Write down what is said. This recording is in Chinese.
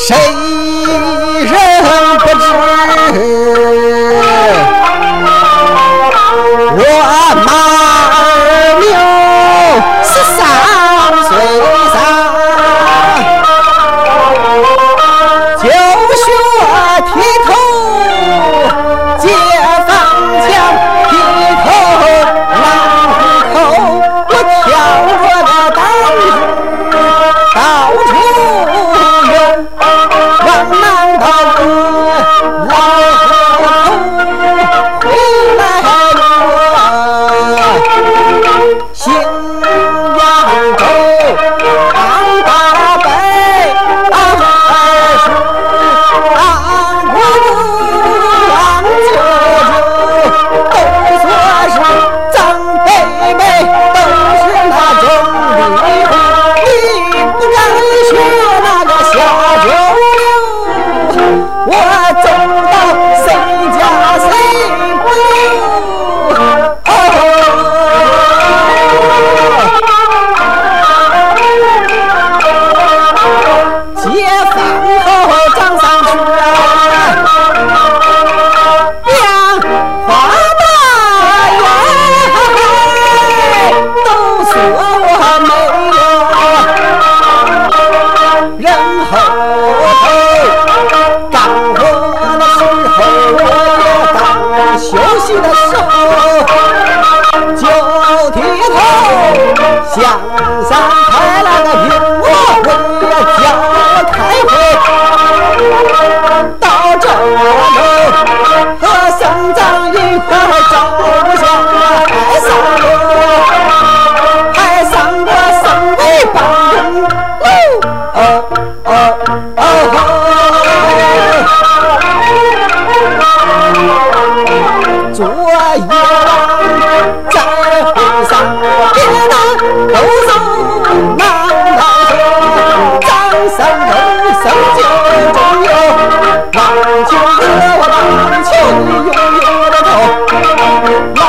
谁？喜的时候，就低头向上抬了个苹果会，叫我开会，到这头和省长一块照不相，还上路，还上过省委办公楼，哦哦哦。有中有那就是我大千里悠悠的头。